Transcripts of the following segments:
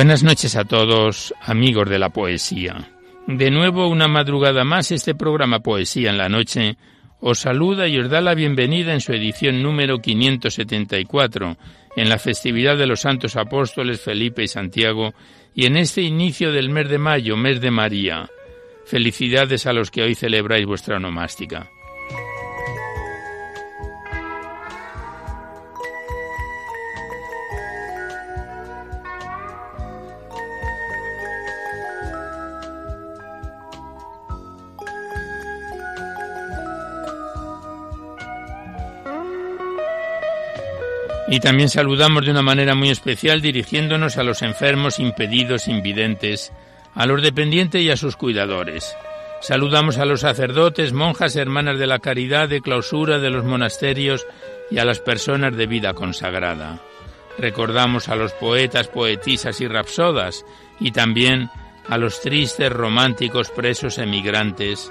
Buenas noches a todos, amigos de la poesía. De nuevo, una madrugada más, este programa Poesía en la Noche os saluda y os da la bienvenida en su edición número 574, en la festividad de los santos apóstoles Felipe y Santiago, y en este inicio del mes de mayo, mes de María. Felicidades a los que hoy celebráis vuestra onomástica. Y también saludamos de una manera muy especial dirigiéndonos a los enfermos, impedidos, invidentes, a los dependientes y a sus cuidadores. Saludamos a los sacerdotes, monjas, hermanas de la caridad, de clausura de los monasterios y a las personas de vida consagrada. Recordamos a los poetas, poetisas y rapsodas y también a los tristes, románticos, presos, emigrantes,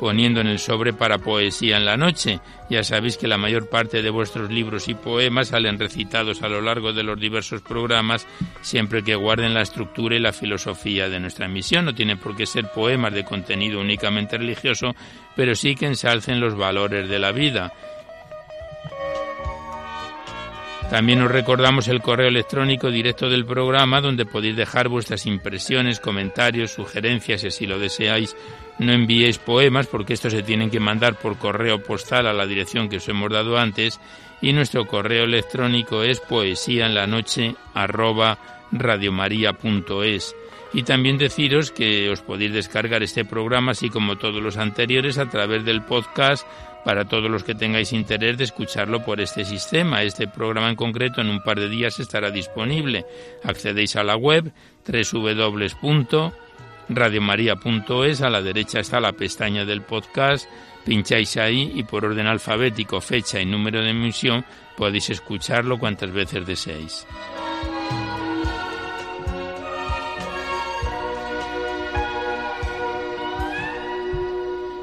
poniendo en el sobre para poesía en la noche. Ya sabéis que la mayor parte de vuestros libros y poemas salen recitados a lo largo de los diversos programas, siempre que guarden la estructura y la filosofía de nuestra emisión. No tienen por qué ser poemas de contenido únicamente religioso, pero sí que ensalcen los valores de la vida. También os recordamos el correo electrónico directo del programa donde podéis dejar vuestras impresiones, comentarios, sugerencias, si así lo deseáis, no enviéis poemas porque estos se tienen que mandar por correo postal a la dirección que os hemos dado antes y nuestro correo electrónico es poesía en la noche arroba radiomaria.es. Y también deciros que os podéis descargar este programa, así como todos los anteriores, a través del podcast para todos los que tengáis interés de escucharlo por este sistema. Este programa en concreto en un par de días estará disponible. Accedéis a la web www radiomaria.es, a la derecha está la pestaña del podcast, pincháis ahí y por orden alfabético, fecha y número de emisión podéis escucharlo cuantas veces deseéis.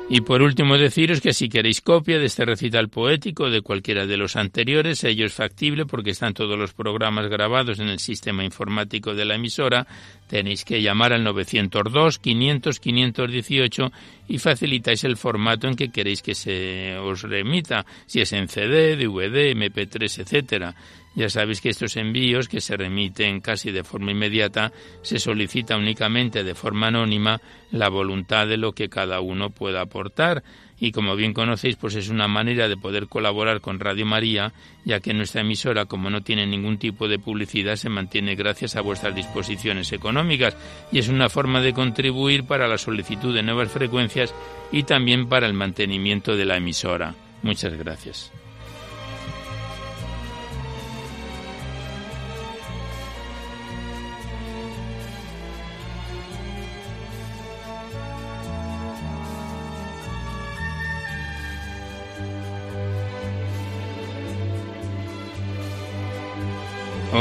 Y por último deciros que si queréis copia de este recital poético de cualquiera de los anteriores, ello es factible porque están todos los programas grabados en el sistema informático de la emisora, tenéis que llamar al 902 500 518 y facilitáis el formato en que queréis que se os remita, si es en CD, DVD, MP3, etcétera. Ya sabéis que estos envíos, que se remiten casi de forma inmediata, se solicita únicamente de forma anónima la voluntad de lo que cada uno pueda aportar y como bien conocéis, pues es una manera de poder colaborar con Radio María, ya que nuestra emisora, como no tiene ningún tipo de publicidad, se mantiene gracias a vuestras disposiciones económicas y es una forma de contribuir para la solicitud de nuevas frecuencias y también para el mantenimiento de la emisora. Muchas gracias.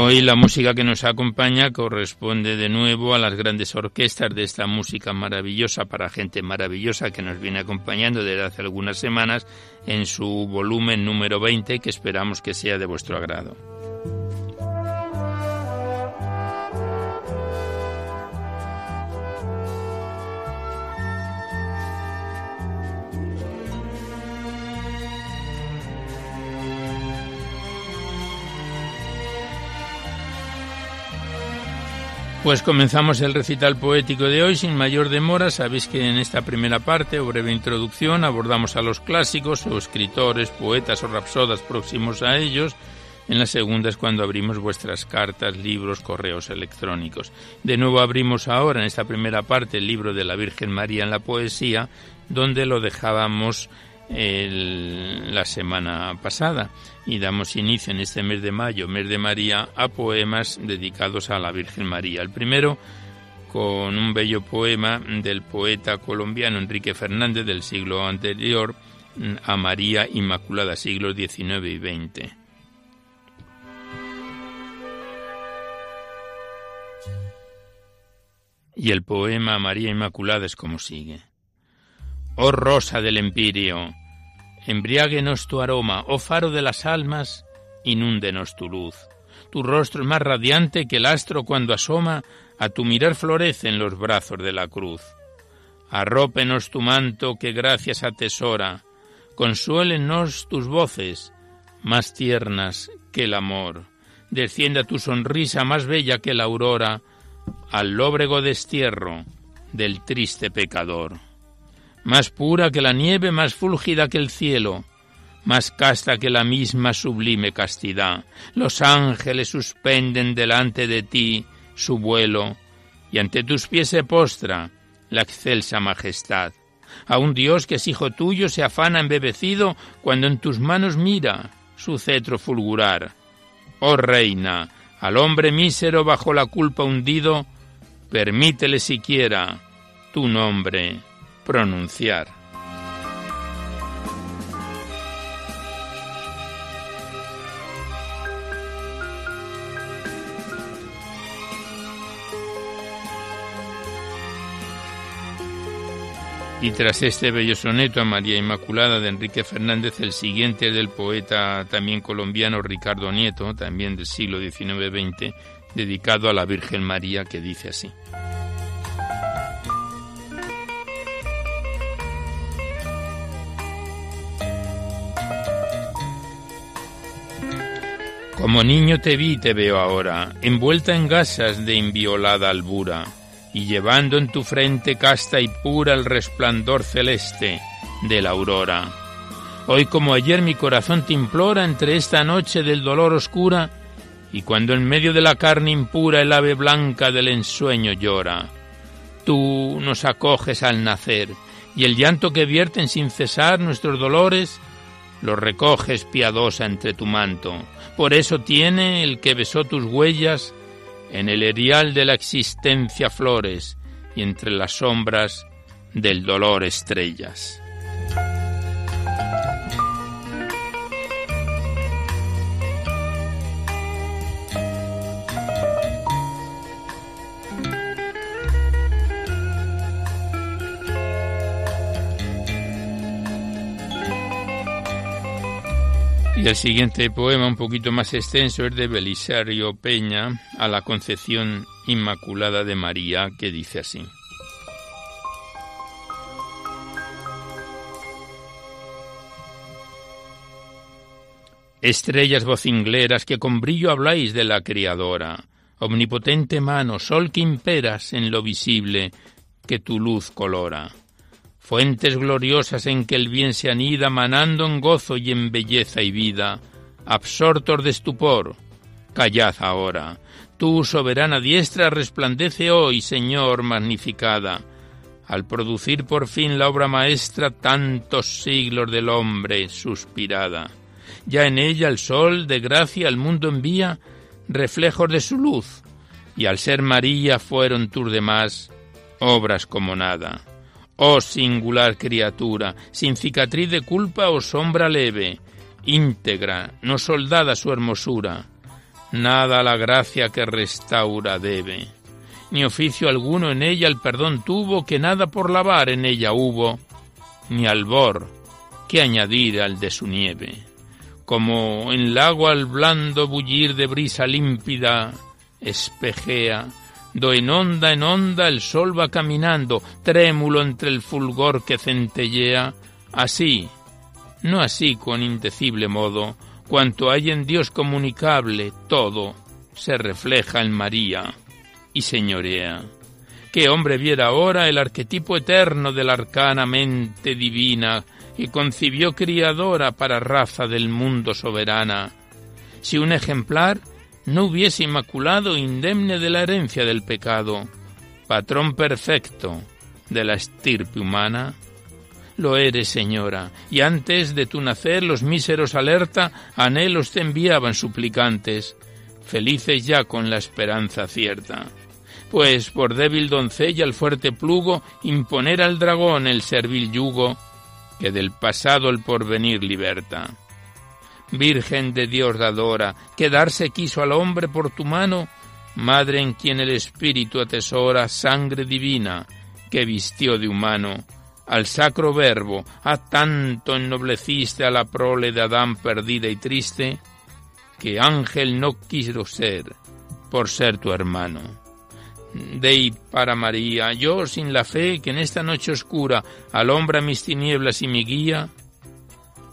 Hoy la música que nos acompaña corresponde de nuevo a las grandes orquestas de esta música maravillosa para gente maravillosa que nos viene acompañando desde hace algunas semanas en su volumen número 20 que esperamos que sea de vuestro agrado. Pues comenzamos el recital poético de hoy sin mayor demora. Sabéis que en esta primera parte o breve introducción abordamos a los clásicos o escritores, poetas o rapsodas próximos a ellos. En la segunda es cuando abrimos vuestras cartas, libros, correos electrónicos. De nuevo abrimos ahora en esta primera parte el libro de la Virgen María en la poesía, donde lo dejábamos la semana pasada y damos inicio en este mes de mayo, mes de María, a poemas dedicados a la Virgen María. El primero con un bello poema del poeta colombiano Enrique Fernández del siglo anterior a María Inmaculada, siglos XIX y XX. Y el poema María Inmaculada es como sigue. Oh rosa del empirio, embriáguenos tu aroma, oh faro de las almas, inúndenos tu luz. Tu rostro es más radiante que el astro cuando asoma, a tu mirar florece en los brazos de la cruz. Arrópenos tu manto que gracias atesora, consuélenos tus voces, más tiernas que el amor. Descienda tu sonrisa más bella que la aurora, al lóbrego destierro del triste pecador más pura que la nieve, más fúlgida que el cielo, más casta que la misma sublime castidad. Los ángeles suspenden delante de ti su vuelo, y ante tus pies se postra la excelsa majestad. A un Dios que es hijo tuyo se afana embebecido cuando en tus manos mira su cetro fulgurar. Oh reina, al hombre mísero bajo la culpa hundido, permítele siquiera tu nombre pronunciar. Y tras este bello soneto a María Inmaculada de Enrique Fernández, el siguiente del poeta también colombiano Ricardo Nieto, también del siglo XIX-XX, dedicado a la Virgen María, que dice así. Como niño te vi te veo ahora, envuelta en gasas de inviolada albura, y llevando en tu frente casta y pura el resplandor celeste de la aurora. Hoy como ayer mi corazón te implora entre esta noche del dolor oscura, y cuando en medio de la carne impura el ave blanca del ensueño llora. Tú nos acoges al nacer, y el llanto que vierten sin cesar nuestros dolores, lo recoges piadosa entre tu manto. Por eso tiene el que besó tus huellas en el erial de la existencia flores y entre las sombras del dolor estrellas. Y el siguiente poema, un poquito más extenso, es de Belisario Peña a la Concepción Inmaculada de María, que dice así. Estrellas vocingleras que con brillo habláis de la Criadora, omnipotente mano, sol que imperas en lo visible, que tu luz colora fuentes gloriosas en que el bien se anida, manando en gozo y en belleza y vida, absortos de estupor, callad ahora. Tu soberana diestra resplandece hoy, Señor, magnificada, al producir por fin la obra maestra tantos siglos del hombre suspirada. Ya en ella el sol de gracia al mundo envía reflejos de su luz, y al ser María fueron tus demás obras como nada. Oh singular criatura, sin cicatriz de culpa o sombra leve, íntegra, no soldada su hermosura, nada la gracia que restaura debe, ni oficio alguno en ella el perdón tuvo, que nada por lavar en ella hubo, ni albor que añadir al de su nieve. Como en el agua al blando bullir de brisa límpida espejea, en onda en onda el sol va caminando, trémulo entre el fulgor que centellea, así, no así con indecible modo, cuanto hay en Dios comunicable, todo se refleja en María y señorea. ¿Qué hombre viera ahora el arquetipo eterno de la arcana mente divina que concibió criadora para raza del mundo soberana? Si un ejemplar no hubiese inmaculado indemne de la herencia del pecado, patrón perfecto de la estirpe humana, lo eres, señora, y antes de tu nacer los míseros alerta anhelos te enviaban suplicantes, felices ya con la esperanza cierta. Pues por débil doncella el fuerte plugo imponer al dragón el servil yugo que del pasado el porvenir liberta. Virgen de Dios dadora, que darse quiso al hombre por tu mano, madre en quien el espíritu atesora sangre divina que vistió de humano al sacro verbo, a tanto ennobleciste a la prole de Adán perdida y triste, que ángel no quiso ser por ser tu hermano. Dei para María, yo sin la fe que en esta noche oscura alombra mis tinieblas y mi guía,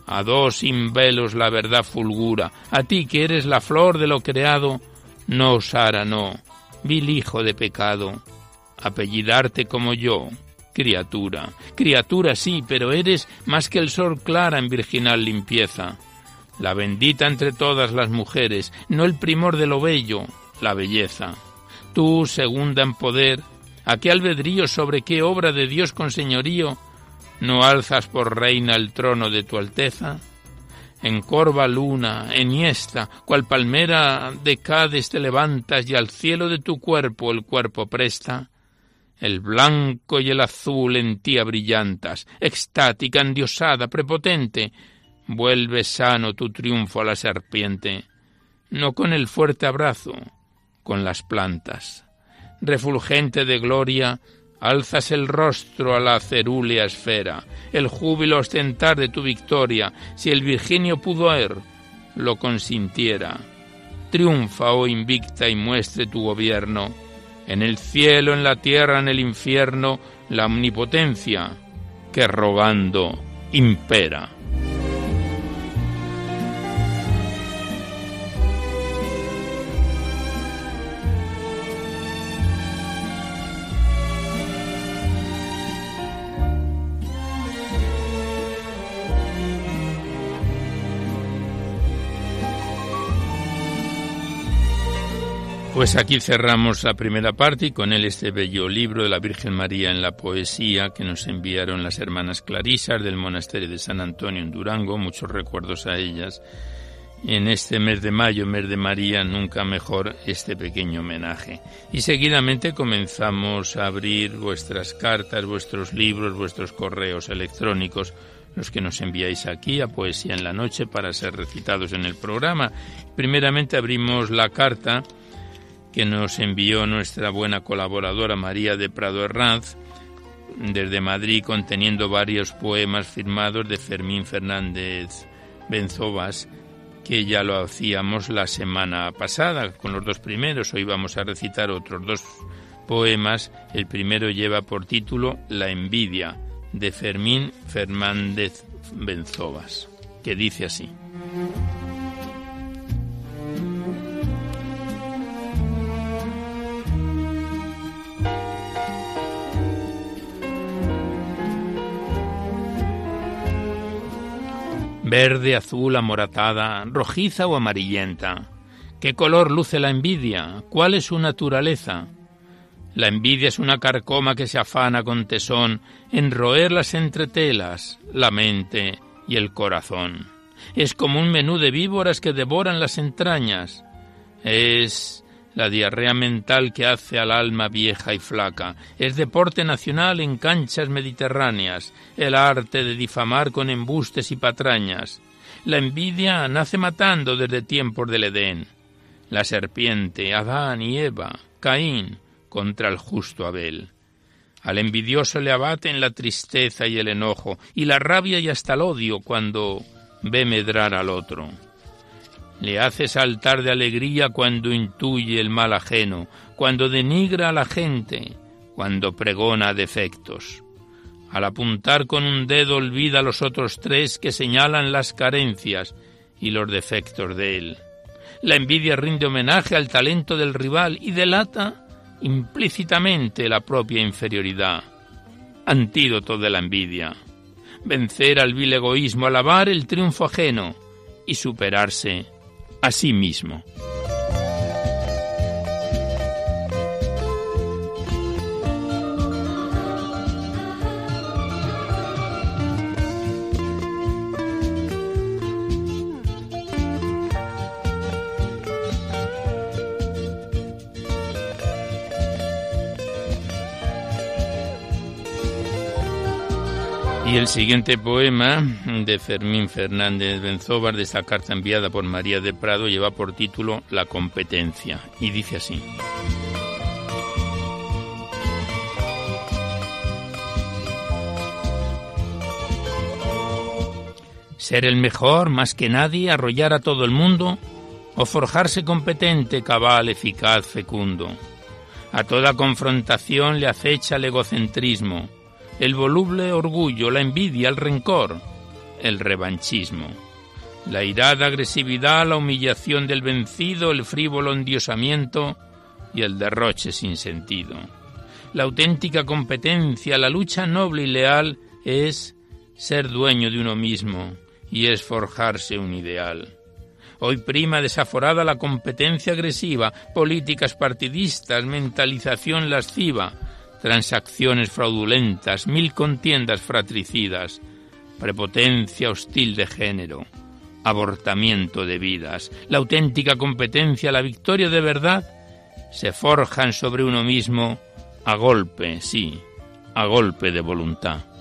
a dos velos la verdad fulgura, a ti que eres la flor de lo creado, no osara no, vil hijo de pecado, apellidarte como yo, criatura. Criatura sí, pero eres más que el sol clara en virginal limpieza. La bendita entre todas las mujeres, no el primor de lo bello, la belleza. Tú, segunda en poder, ¿a qué albedrío sobre qué obra de Dios con señorío no alzas por reina el trono de tu alteza? En corva luna, enhiesta, cual palmera de Cádiz te levantas y al cielo de tu cuerpo el cuerpo presta el blanco y el azul en ti brillantas, extática, endiosada, prepotente, vuelve sano tu triunfo a la serpiente, no con el fuerte abrazo, con las plantas. Refulgente de gloria, alzas el rostro a la cerúlea esfera, el júbilo ostentar de tu victoria, si el Virginio Pudor lo consintiera. Triunfa, oh invicta, y muestre tu gobierno, en el cielo, en la tierra, en el infierno, la omnipotencia que rogando impera. Pues aquí cerramos la primera parte y con él este bello libro de la Virgen María en la poesía que nos enviaron las hermanas Clarisas del monasterio de San Antonio en Durango, muchos recuerdos a ellas. En este mes de mayo, mes de María, nunca mejor este pequeño homenaje. Y seguidamente comenzamos a abrir vuestras cartas, vuestros libros, vuestros correos electrónicos, los que nos enviáis aquí a Poesía en la Noche para ser recitados en el programa. Primeramente abrimos la carta que nos envió nuestra buena colaboradora María de Prado Herranz desde Madrid conteniendo varios poemas firmados de Fermín Fernández Benzobas que ya lo hacíamos la semana pasada con los dos primeros. Hoy vamos a recitar otros dos poemas. El primero lleva por título La envidia de Fermín Fernández Benzobas, que dice así. Verde, azul, amoratada, rojiza o amarillenta. ¿Qué color luce la envidia? ¿Cuál es su naturaleza? La envidia es una carcoma que se afana con tesón en roer las entretelas, la mente y el corazón. Es como un menú de víboras que devoran las entrañas. Es la diarrea mental que hace al alma vieja y flaca. Es deporte nacional en canchas mediterráneas, el arte de difamar con embustes y patrañas. La envidia nace matando desde tiempos del Edén. la serpiente, Adán y Eva, Caín, contra el justo Abel. Al envidioso le abaten la tristeza y el enojo, y la rabia y hasta el odio cuando ve medrar al otro. Le hace saltar de alegría cuando intuye el mal ajeno, cuando denigra a la gente, cuando pregona defectos. Al apuntar con un dedo olvida a los otros tres que señalan las carencias y los defectos de él. La envidia rinde homenaje al talento del rival y delata implícitamente la propia inferioridad. Antídoto de la envidia. Vencer al vil egoísmo, alabar el triunfo ajeno y superarse a sí mismo. El siguiente poema de Fermín Fernández Benzóvar de esta carta enviada por María de Prado lleva por título La competencia y dice así. Ser el mejor más que nadie, arrollar a todo el mundo o forjarse competente, cabal, eficaz, fecundo. A toda confrontación le acecha el egocentrismo el voluble orgullo, la envidia, el rencor, el revanchismo, la irada agresividad, la humillación del vencido, el frívolo endiosamiento y el derroche sin sentido. La auténtica competencia, la lucha noble y leal es ser dueño de uno mismo y es forjarse un ideal. Hoy prima desaforada la competencia agresiva, políticas partidistas, mentalización lasciva, transacciones fraudulentas, mil contiendas fratricidas, prepotencia hostil de género, abortamiento de vidas, la auténtica competencia, la victoria de verdad, se forjan sobre uno mismo a golpe, sí, a golpe de voluntad.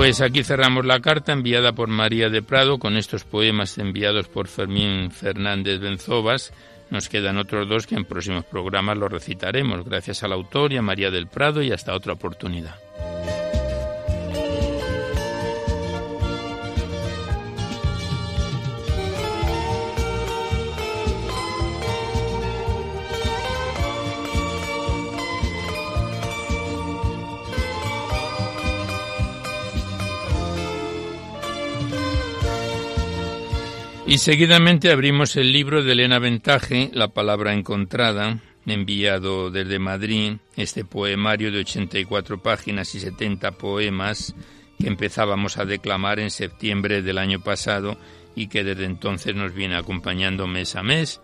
Pues aquí cerramos la carta enviada por María de Prado con estos poemas enviados por Fermín Fernández Benzovas. Nos quedan otros dos que en próximos programas los recitaremos. Gracias al autor y a María del Prado y hasta otra oportunidad. Y seguidamente abrimos el libro de Elena Ventaje, La palabra encontrada, enviado desde Madrid, este poemario de 84 páginas y 70 poemas que empezábamos a declamar en septiembre del año pasado y que desde entonces nos viene acompañando mes a mes.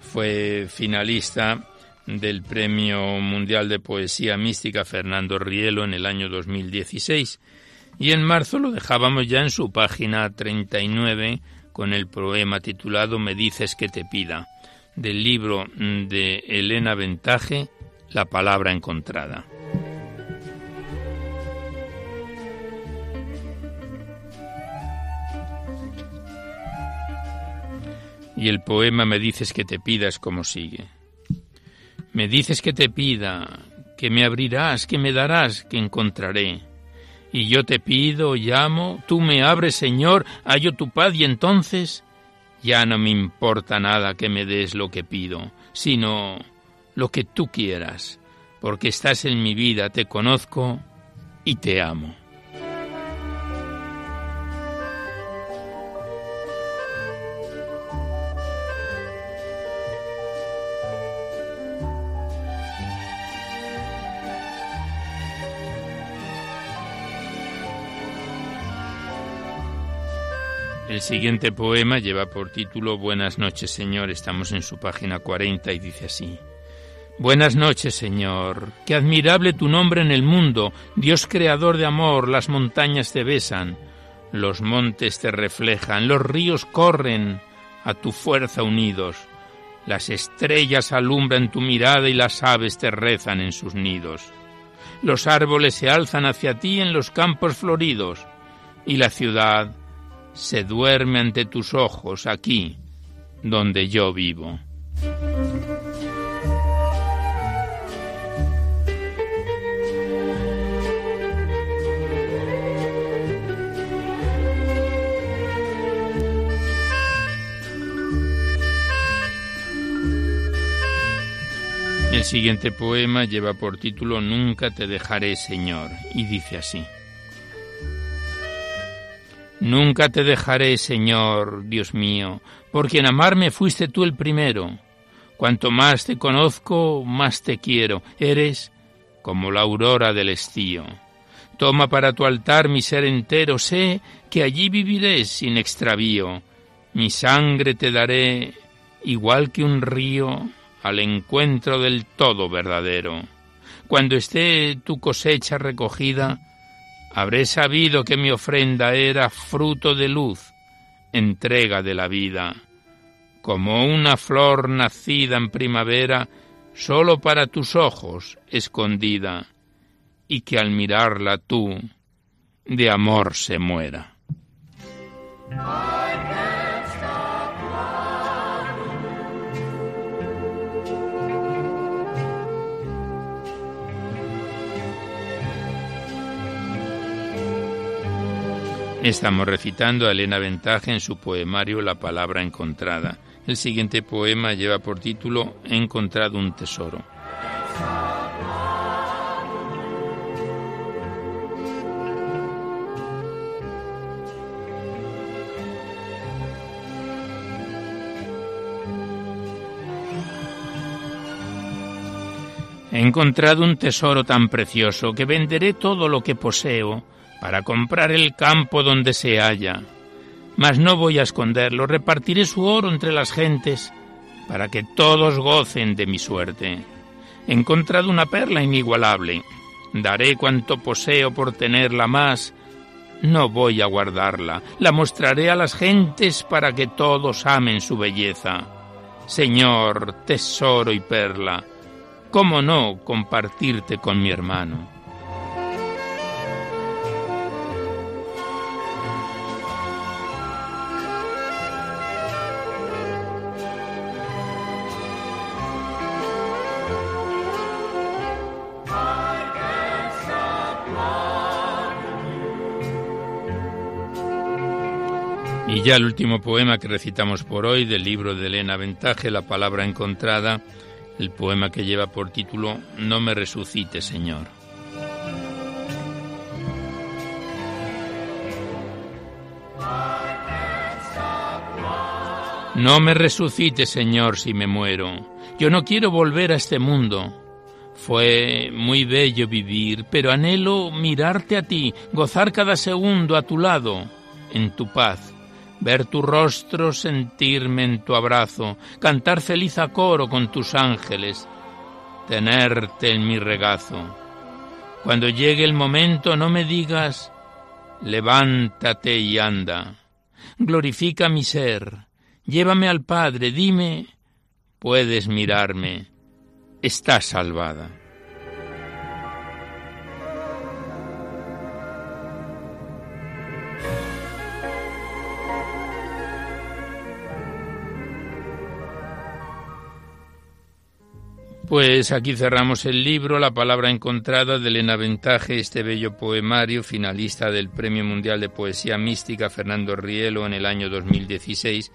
Fue finalista del Premio Mundial de Poesía Mística Fernando Rielo en el año 2016 y en marzo lo dejábamos ya en su página 39 con el poema titulado Me dices que te pida, del libro de Elena Ventaje, La palabra encontrada. Y el poema Me dices que te pidas como sigue. Me dices que te pida, que me abrirás, que me darás, que encontraré y yo te pido, llamo, tú me abres, Señor, hallo tu paz y entonces ya no me importa nada que me des lo que pido, sino lo que tú quieras, porque estás en mi vida, te conozco y te amo. El siguiente poema lleva por título Buenas noches, Señor. Estamos en su página 40 y dice así. Buenas noches, Señor. Qué admirable tu nombre en el mundo, Dios creador de amor, las montañas te besan, los montes te reflejan, los ríos corren, a tu fuerza unidos. Las estrellas alumbran tu mirada y las aves te rezan en sus nidos. Los árboles se alzan hacia ti en los campos floridos y la ciudad se duerme ante tus ojos aquí donde yo vivo. El siguiente poema lleva por título Nunca te dejaré, Señor, y dice así. Nunca te dejaré, Señor, Dios mío, porque en amarme fuiste tú el primero. Cuanto más te conozco, más te quiero. Eres como la aurora del estío. Toma para tu altar mi ser entero, sé que allí viviré sin extravío. Mi sangre te daré, igual que un río, al encuentro del todo verdadero. Cuando esté tu cosecha recogida, habré sabido que mi ofrenda era fruto de luz, entrega de la vida, como una flor nacida en primavera, sólo para tus ojos escondida, y que al mirarla tú de amor se muera. Estamos recitando a Elena Ventaja en su poemario La palabra encontrada. El siguiente poema lleva por título He encontrado un tesoro. He encontrado un tesoro tan precioso que venderé todo lo que poseo para comprar el campo donde se halla. Mas no voy a esconderlo, repartiré su oro entre las gentes, para que todos gocen de mi suerte. He encontrado una perla inigualable, daré cuanto poseo por tenerla más, no voy a guardarla, la mostraré a las gentes para que todos amen su belleza. Señor, tesoro y perla, ¿cómo no compartirte con mi hermano? Y ya el último poema que recitamos por hoy del libro de Elena Ventaje, La palabra encontrada, el poema que lleva por título No me resucite, Señor. No me resucite, Señor, si me muero. Yo no quiero volver a este mundo. Fue muy bello vivir, pero anhelo mirarte a ti, gozar cada segundo a tu lado, en tu paz ver tu rostro, sentirme en tu abrazo, cantar feliz a coro con tus ángeles, tenerte en mi regazo. Cuando llegue el momento no me digas, levántate y anda, glorifica mi ser, llévame al Padre, dime, puedes mirarme, estás salvada. Pues aquí cerramos el libro, la palabra encontrada de Elena Ventaje, este bello poemario, finalista del Premio Mundial de Poesía Mística Fernando Rielo en el año 2016,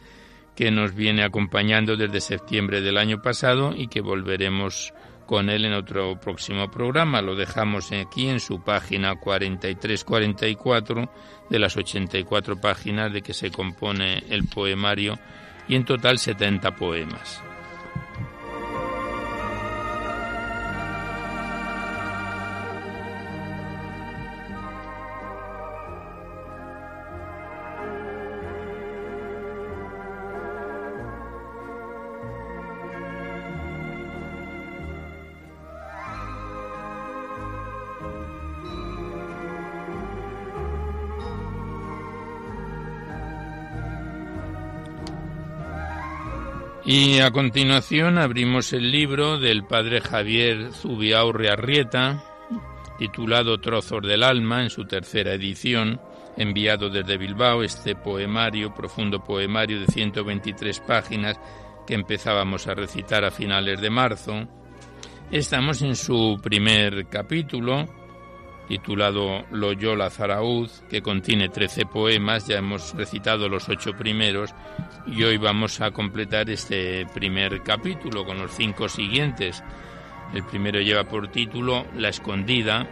que nos viene acompañando desde septiembre del año pasado y que volveremos con él en otro próximo programa. Lo dejamos aquí en su página 43-44 de las 84 páginas de que se compone el poemario y en total 70 poemas. Y a continuación abrimos el libro del padre Javier Zubiaurre Arrieta, titulado Trozos del Alma, en su tercera edición, enviado desde Bilbao, este poemario, profundo poemario de 123 páginas que empezábamos a recitar a finales de marzo. Estamos en su primer capítulo, titulado Loyola Zaraud, que contiene 13 poemas, ya hemos recitado los ocho primeros y hoy vamos a completar este primer capítulo con los cinco siguientes. El primero lleva por título La escondida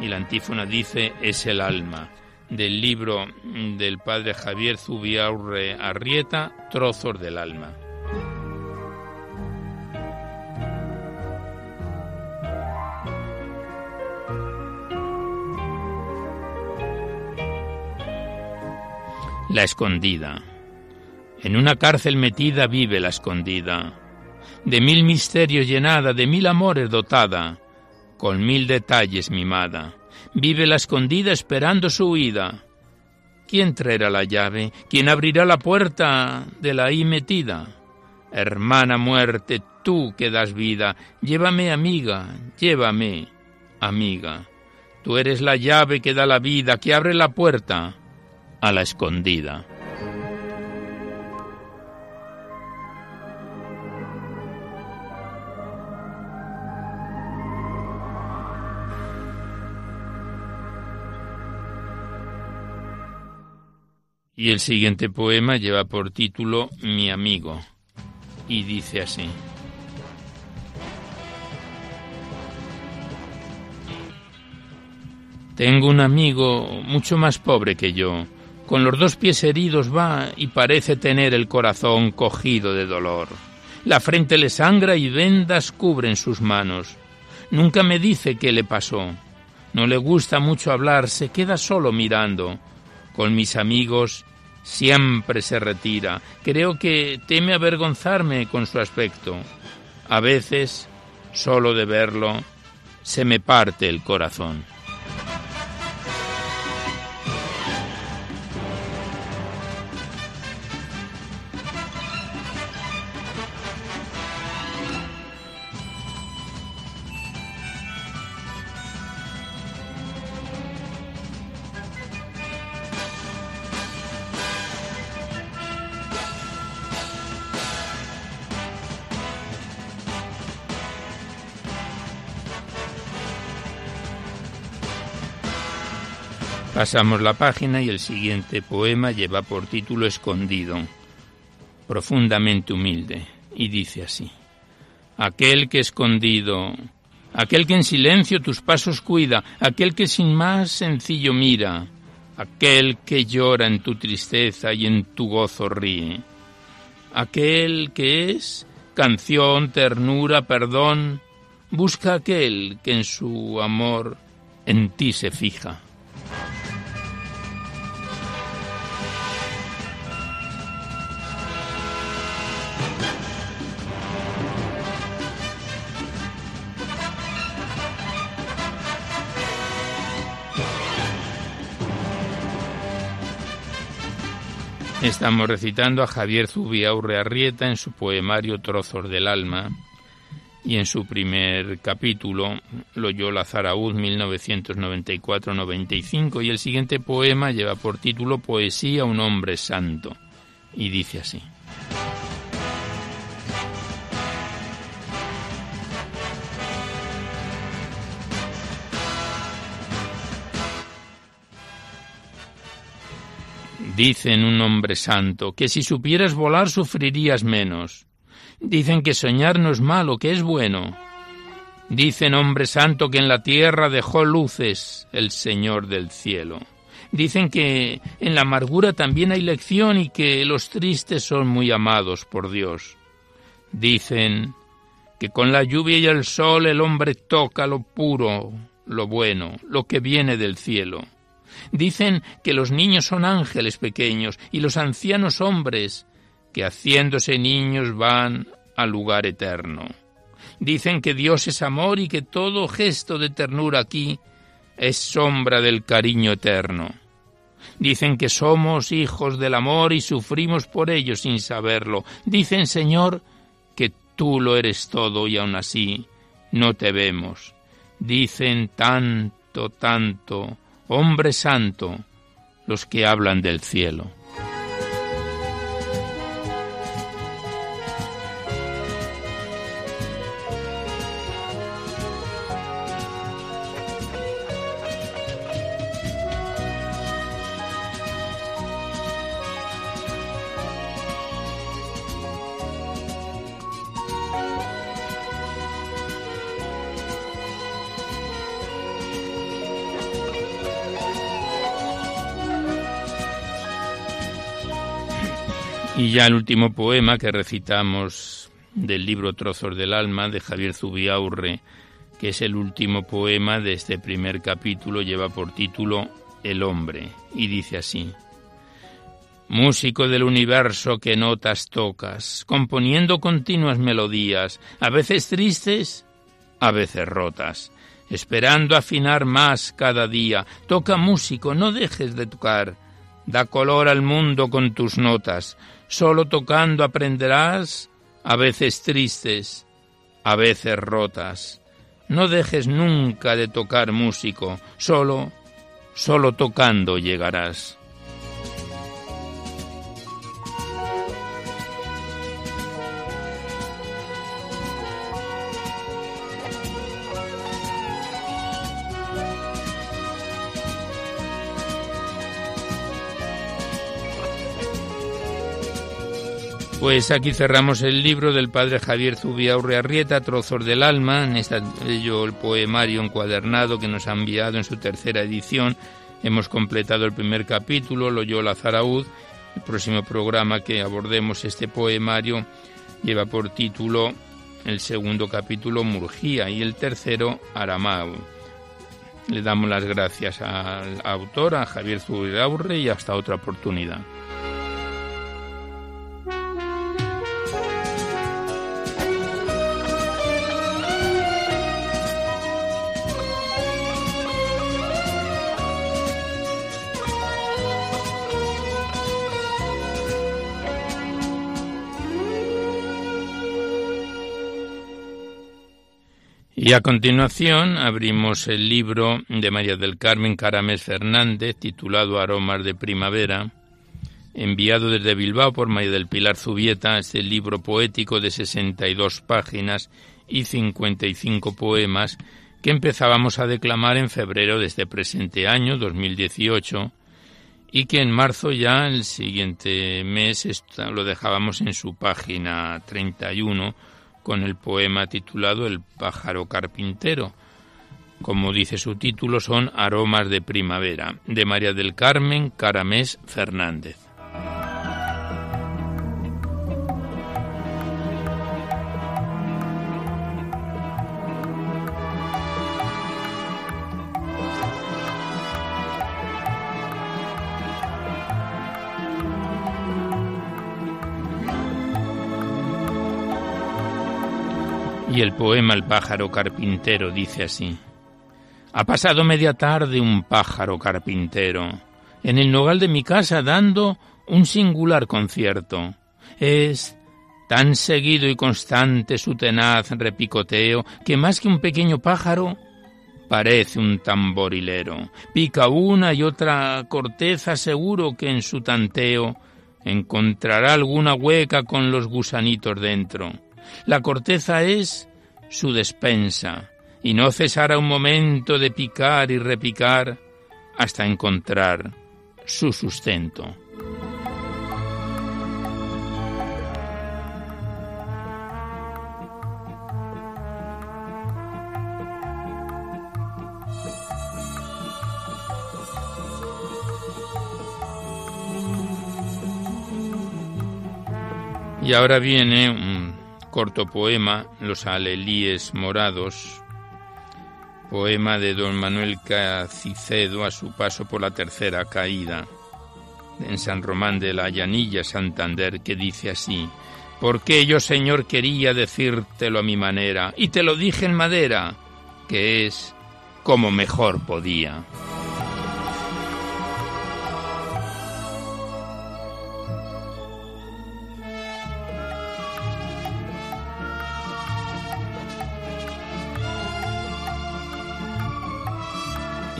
y la antífona dice Es el alma, del libro del padre Javier Zubiaurre Arrieta, Trozos del alma. La escondida. En una cárcel metida vive la escondida, de mil misterios llenada, de mil amores dotada, con mil detalles mimada. Vive la escondida esperando su huida. ¿Quién traerá la llave? ¿Quién abrirá la puerta de la ahí metida? Hermana muerte, tú que das vida, llévame amiga, llévame amiga. Tú eres la llave que da la vida, que abre la puerta a la escondida. Y el siguiente poema lleva por título Mi amigo y dice así. Tengo un amigo mucho más pobre que yo, con los dos pies heridos va y parece tener el corazón cogido de dolor. La frente le sangra y vendas cubren sus manos. Nunca me dice qué le pasó. No le gusta mucho hablar, se queda solo mirando. Con mis amigos siempre se retira. Creo que teme avergonzarme con su aspecto. A veces, solo de verlo, se me parte el corazón. Pasamos la página y el siguiente poema lleva por título Escondido, profundamente humilde, y dice así. Aquel que escondido, aquel que en silencio tus pasos cuida, aquel que sin más sencillo mira, aquel que llora en tu tristeza y en tu gozo ríe, aquel que es canción, ternura, perdón, busca aquel que en su amor en ti se fija. Estamos recitando a Javier Zubiaurre Arrieta en su poemario Trozos del Alma y en su primer capítulo, Loyola Zaraúd 1994-95 y el siguiente poema lleva por título Poesía un hombre santo y dice así. Dicen un hombre santo que si supieras volar sufrirías menos. Dicen que soñar no es malo, que es bueno. Dicen hombre santo que en la tierra dejó luces el Señor del cielo. Dicen que en la amargura también hay lección y que los tristes son muy amados por Dios. Dicen que con la lluvia y el sol el hombre toca lo puro, lo bueno, lo que viene del cielo. Dicen que los niños son ángeles pequeños y los ancianos hombres, que haciéndose niños van al lugar eterno. Dicen que Dios es amor y que todo gesto de ternura aquí es sombra del cariño eterno. Dicen que somos hijos del amor y sufrimos por ello sin saberlo. Dicen, Señor, que tú lo eres todo y aún así no te vemos. Dicen tanto, tanto, hombre santo, los que hablan del cielo. Y ya el último poema que recitamos del libro Trozos del Alma de Javier Zubiaurre, que es el último poema de este primer capítulo, lleva por título El hombre, y dice así. Músico del universo que notas tocas, componiendo continuas melodías, a veces tristes, a veces rotas, esperando afinar más cada día. Toca músico, no dejes de tocar, da color al mundo con tus notas, Solo tocando aprenderás, a veces tristes, a veces rotas. No dejes nunca de tocar músico, solo, solo tocando llegarás. Pues aquí cerramos el libro del padre Javier Zubiaurre Arrieta, Trozos del Alma, en este bello el poemario encuadernado que nos ha enviado en su tercera edición. Hemos completado el primer capítulo, Loyola Zaraud. El próximo programa que abordemos este poemario lleva por título el segundo capítulo Murgía y el tercero Aramau. Le damos las gracias al autor, a Javier Zubiaurre, y hasta otra oportunidad. Y a continuación abrimos el libro de María del Carmen Caramés Fernández titulado Aromas de Primavera, enviado desde Bilbao por María del Pilar Zubieta, este libro poético de 62 páginas y 55 poemas que empezábamos a declamar en febrero de este presente año, 2018, y que en marzo ya, el siguiente mes, lo dejábamos en su página 31, con el poema titulado El pájaro carpintero. Como dice su título, son Aromas de Primavera, de María del Carmen Caramés Fernández. El poema El pájaro carpintero dice así. Ha pasado media tarde un pájaro carpintero en el nogal de mi casa dando un singular concierto. Es tan seguido y constante su tenaz repicoteo que más que un pequeño pájaro parece un tamborilero. Pica una y otra corteza seguro que en su tanteo encontrará alguna hueca con los gusanitos dentro. La corteza es su despensa, y no cesará un momento de picar y repicar hasta encontrar su sustento. Y ahora viene corto poema, Los alelíes morados, poema de don Manuel Cacicedo a su paso por la tercera caída en San Román de la Llanilla, Santander, que dice así, porque yo, Señor, quería decírtelo a mi manera, y te lo dije en madera, que es como mejor podía.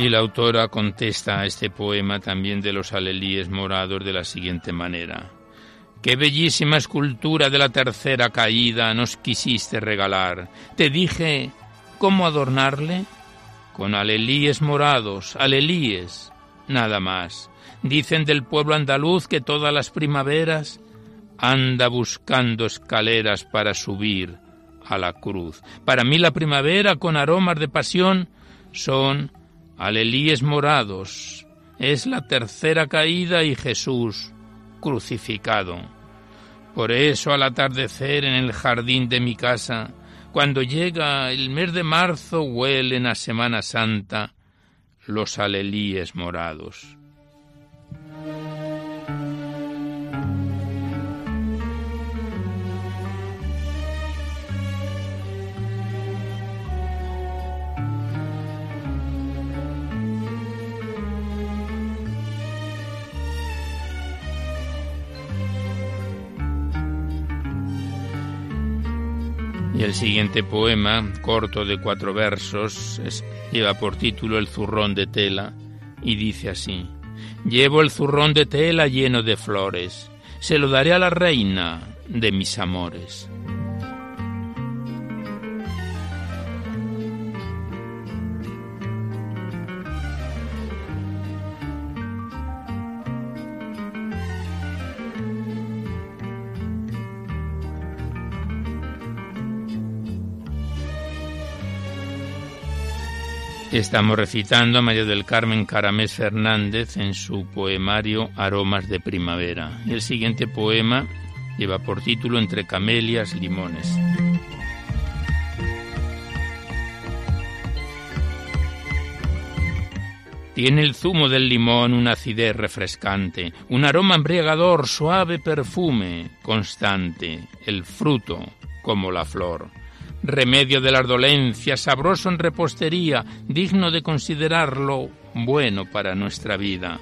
Y la autora contesta a este poema también de los alelíes morados de la siguiente manera. Qué bellísima escultura de la tercera caída nos quisiste regalar. Te dije cómo adornarle con alelíes morados, alelíes, nada más. Dicen del pueblo andaluz que todas las primaveras anda buscando escaleras para subir a la cruz. Para mí la primavera con aromas de pasión son alelíes morados. Es la tercera caída y Jesús crucificado. Por eso al atardecer en el jardín de mi casa, cuando llega el mes de marzo, huelen a Semana Santa los alelíes morados. Y el siguiente poema, corto de cuatro versos, lleva por título El zurrón de tela y dice así, Llevo el zurrón de tela lleno de flores, se lo daré a la reina de mis amores. Estamos recitando a María del Carmen Caramés Fernández en su poemario Aromas de Primavera. El siguiente poema lleva por título Entre camelias, limones. Tiene el zumo del limón una acidez refrescante, un aroma embriagador, suave perfume constante, el fruto como la flor remedio de las dolencias, sabroso en repostería, digno de considerarlo bueno para nuestra vida.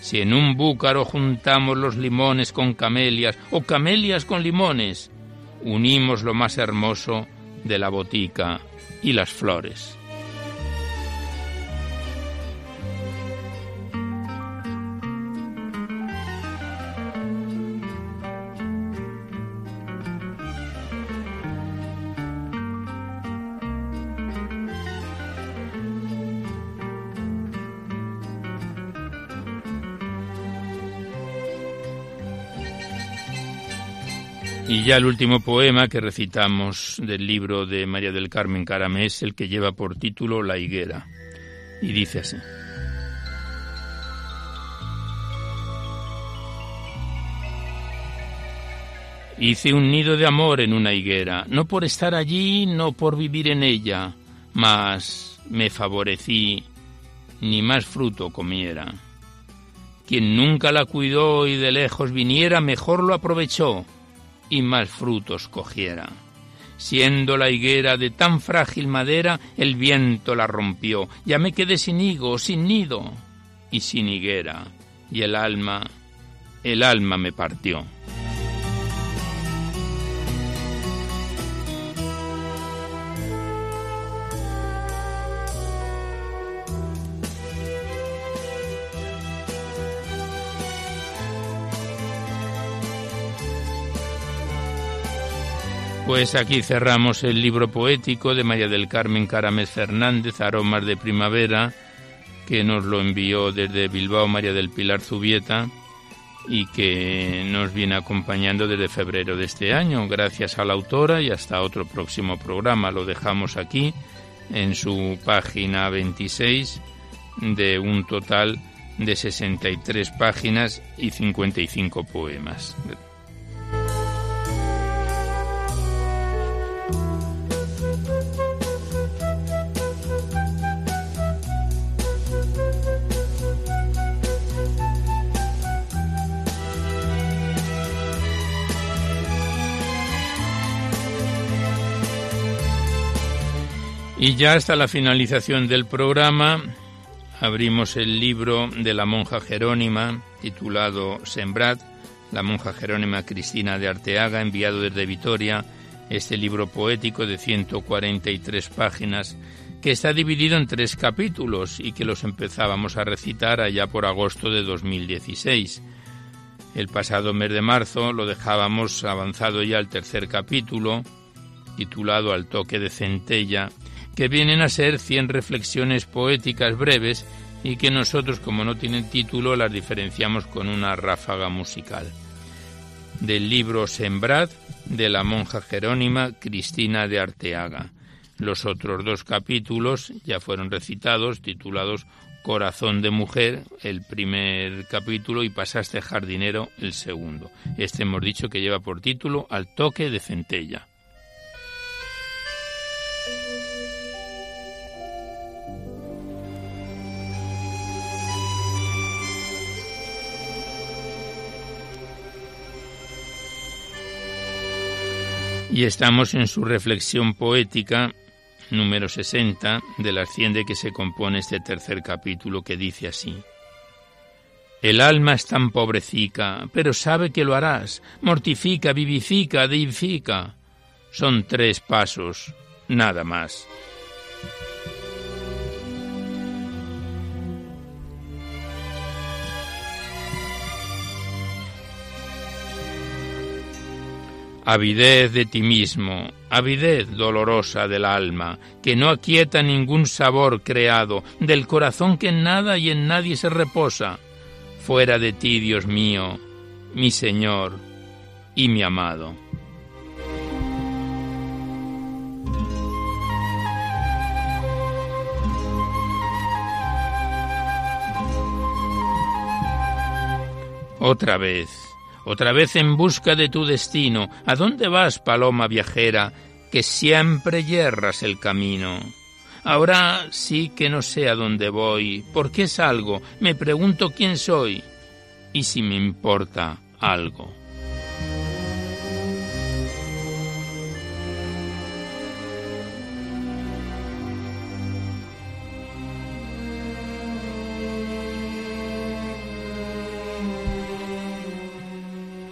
Si en un búcaro juntamos los limones con camelias o camelias con limones, unimos lo más hermoso de la botica y las flores. Y ya el último poema que recitamos del libro de María del Carmen Caramés, el que lleva por título La higuera. Y dice así. Hice un nido de amor en una higuera, no por estar allí, no por vivir en ella, mas me favorecí, ni más fruto comiera. Quien nunca la cuidó y de lejos viniera, mejor lo aprovechó y más frutos cogiera. Siendo la higuera de tan frágil madera, el viento la rompió. Ya me quedé sin higo, sin nido y sin higuera, y el alma, el alma me partió. Pues aquí cerramos el libro poético de María del Carmen Caramés Fernández, Aromas de Primavera, que nos lo envió desde Bilbao María del Pilar Zubieta y que nos viene acompañando desde febrero de este año. Gracias a la autora y hasta otro próximo programa. Lo dejamos aquí en su página 26 de un total de 63 páginas y 55 poemas. Y ya hasta la finalización del programa abrimos el libro de la monja jerónima titulado Sembrad, la monja jerónima Cristina de Arteaga, enviado desde Vitoria, este libro poético de 143 páginas que está dividido en tres capítulos y que los empezábamos a recitar allá por agosto de 2016. El pasado mes de marzo lo dejábamos avanzado ya al tercer capítulo, titulado Al toque de centella, que vienen a ser 100 reflexiones poéticas breves y que nosotros, como no tienen título, las diferenciamos con una ráfaga musical. Del libro Sembrad de la monja jerónima Cristina de Arteaga. Los otros dos capítulos ya fueron recitados, titulados Corazón de Mujer, el primer capítulo, y Pasaste Jardinero, el segundo. Este hemos dicho que lleva por título Al toque de centella. Y estamos en su reflexión poética número 60 de la 100 de que se compone este tercer capítulo que dice así. El alma es tan pobrecica, pero sabe que lo harás. Mortifica, vivifica, deifica. Son tres pasos, nada más. Avidez de ti mismo, avidez dolorosa del alma, que no aquieta ningún sabor creado, del corazón que en nada y en nadie se reposa. Fuera de ti, Dios mío, mi Señor y mi amado. Otra vez otra vez en busca de tu destino. ¿A dónde vas, paloma viajera, que siempre yerras el camino? Ahora sí que no sé a dónde voy, por qué salgo, me pregunto quién soy y si me importa algo.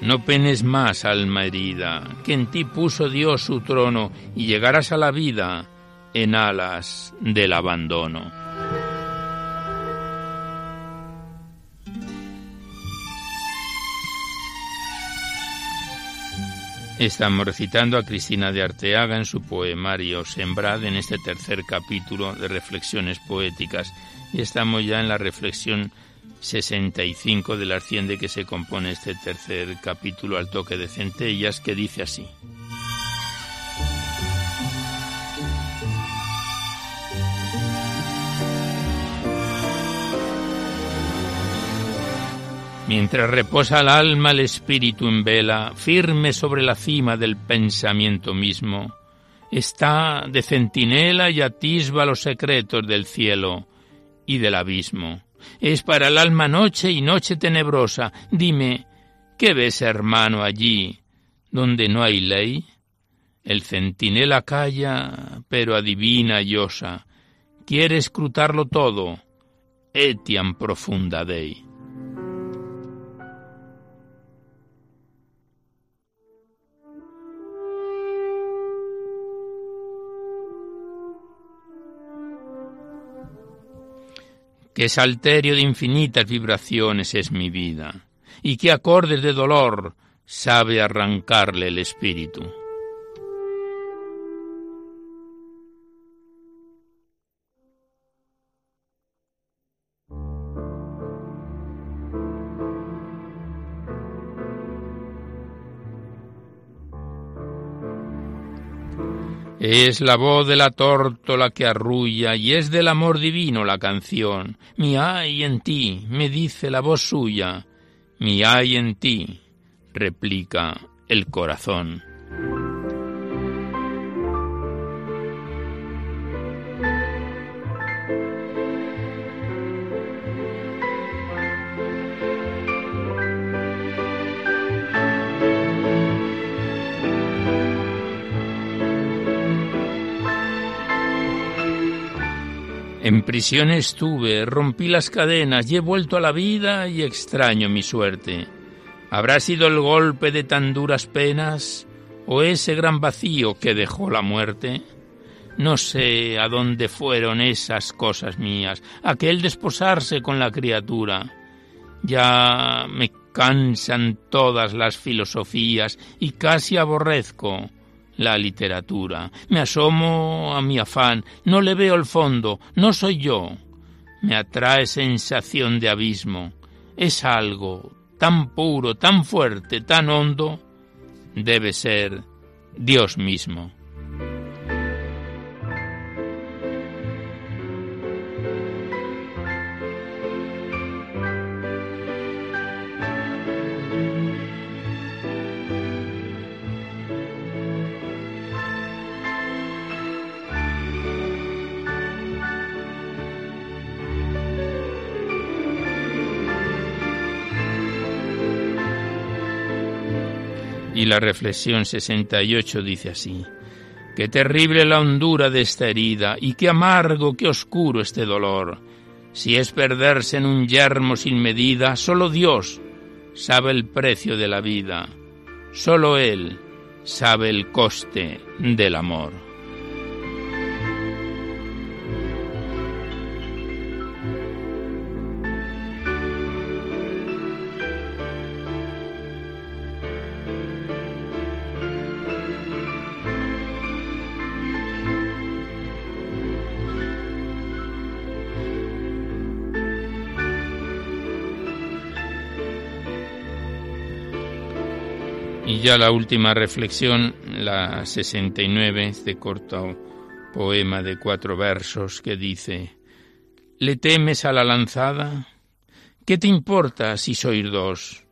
No penes más, alma herida, que en ti puso Dios su trono y llegarás a la vida en alas del abandono. Estamos recitando a Cristina de Arteaga en su poemario Sembrad en este tercer capítulo de Reflexiones Poéticas y estamos ya en la reflexión 65 de la de que se compone este tercer capítulo al toque de centellas que dice así. Mientras reposa el alma, el espíritu en vela, firme sobre la cima del pensamiento mismo, está de centinela y atisba los secretos del cielo y del abismo es para el alma noche y noche tenebrosa. Dime, ¿qué ves, hermano, allí donde no hay ley? El centinela calla, pero adivina y osa. Quiere escrutarlo todo. Etiam profunda dei. Qué salterio de infinitas vibraciones es mi vida, y qué acordes de dolor sabe arrancarle el espíritu. Es la voz de la tórtola que arrulla y es del amor divino la canción. Mi hay en ti, me dice la voz suya. Mi hay en ti, replica el corazón. Prisión estuve, rompí las cadenas y he vuelto a la vida y extraño mi suerte. ¿Habrá sido el golpe de tan duras penas o ese gran vacío que dejó la muerte? No sé a dónde fueron esas cosas mías, aquel desposarse con la criatura. Ya me cansan todas las filosofías y casi aborrezco la literatura. Me asomo a mi afán, no le veo el fondo, no soy yo. Me atrae sensación de abismo. Es algo tan puro, tan fuerte, tan hondo. Debe ser Dios mismo. Y la reflexión 68 dice así, Qué terrible la hondura de esta herida y qué amargo, qué oscuro este dolor. Si es perderse en un yermo sin medida, solo Dios sabe el precio de la vida, solo Él sabe el coste del amor. Ya la última reflexión, la 69, este corto poema de cuatro versos que dice, ¿Le temes a la lanzada? ¿Qué te importa si sois dos?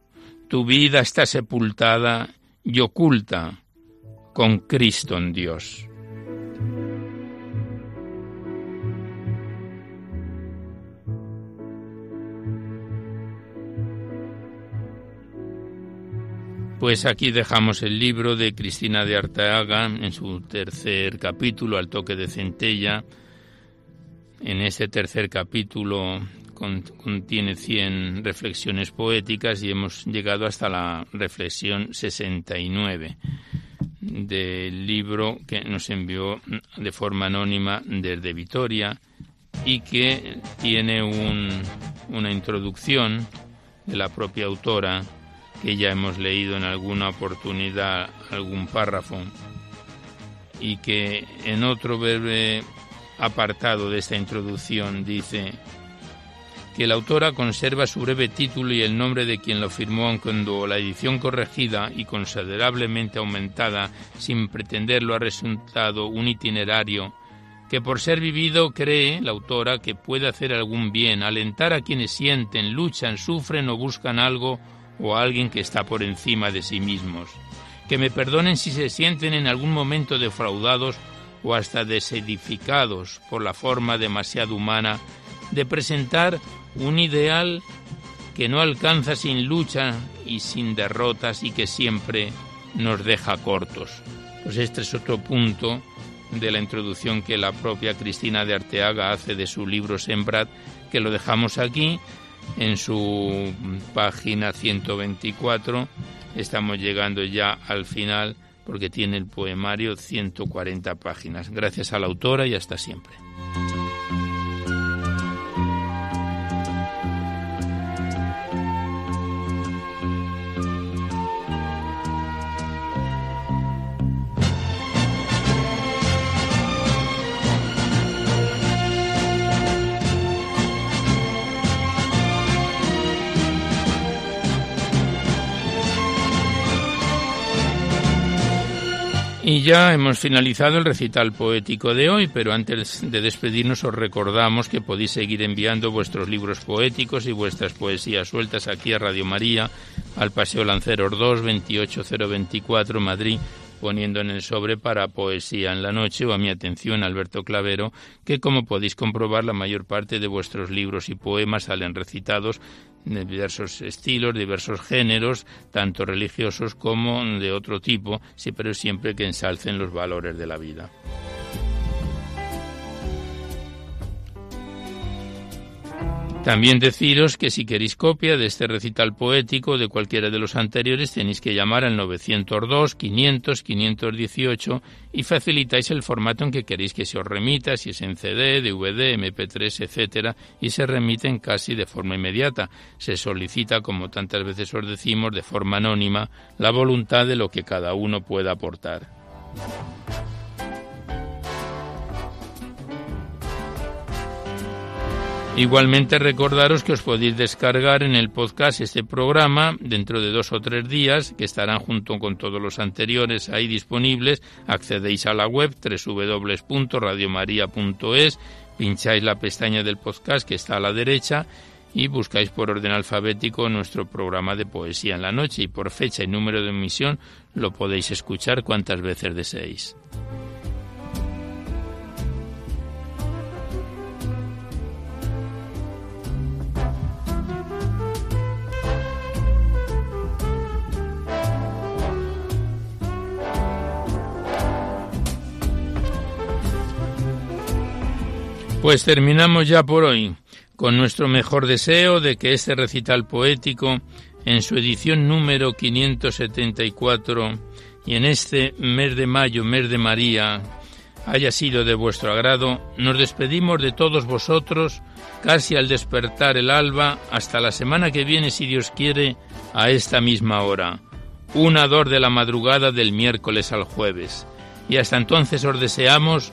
Tu vida está sepultada y oculta con Cristo en Dios. Pues aquí dejamos el libro de Cristina de Arteaga en su tercer capítulo, Al toque de centella. En este tercer capítulo contiene 100 reflexiones poéticas y hemos llegado hasta la reflexión 69 del libro que nos envió de forma anónima desde Vitoria y que tiene una introducción de la propia autora que ya hemos leído en alguna oportunidad algún párrafo y que en otro breve apartado de esta introducción dice que la autora conserva su breve título y el nombre de quien lo firmó cuando la edición corregida y considerablemente aumentada sin pretenderlo ha resultado un itinerario que por ser vivido cree la autora que puede hacer algún bien, alentar a quienes sienten, luchan, sufren o buscan algo o a alguien que está por encima de sí mismos. Que me perdonen si se sienten en algún momento defraudados o hasta desedificados por la forma demasiado humana de presentar un ideal que no alcanza sin lucha y sin derrotas y que siempre nos deja cortos. Pues este es otro punto de la introducción que la propia Cristina de Arteaga hace de su libro Sembrad, que lo dejamos aquí en su página 124. Estamos llegando ya al final porque tiene el poemario 140 páginas. Gracias a la autora y hasta siempre. Y ya hemos finalizado el recital poético de hoy, pero antes de despedirnos os recordamos que podéis seguir enviando vuestros libros poéticos y vuestras poesías sueltas aquí a Radio María, al Paseo Lanceros 2, 28024 Madrid, poniendo en el sobre para Poesía en la Noche o a mi atención Alberto Clavero, que como podéis comprobar la mayor parte de vuestros libros y poemas salen recitados diversos estilos, diversos géneros, tanto religiosos como de otro tipo, pero siempre que ensalcen los valores de la vida. También deciros que si queréis copia de este recital poético de cualquiera de los anteriores tenéis que llamar al 902 500 518 y facilitáis el formato en que queréis que se os remita, si es en CD, DVD, MP3, etcétera, y se remiten casi de forma inmediata. Se solicita, como tantas veces os decimos, de forma anónima, la voluntad de lo que cada uno pueda aportar. Igualmente recordaros que os podéis descargar en el podcast este programa dentro de dos o tres días, que estarán junto con todos los anteriores ahí disponibles. Accedéis a la web www.radiomaria.es, pincháis la pestaña del podcast que está a la derecha y buscáis por orden alfabético nuestro programa de poesía en la noche y por fecha y número de emisión lo podéis escuchar cuantas veces deseéis. Pues terminamos ya por hoy con nuestro mejor deseo de que este recital poético, en su edición número 574 y en este mes de mayo, mes de María, haya sido de vuestro agrado, nos despedimos de todos vosotros casi al despertar el alba hasta la semana que viene, si Dios quiere, a esta misma hora, una dor de la madrugada del miércoles al jueves. Y hasta entonces os deseamos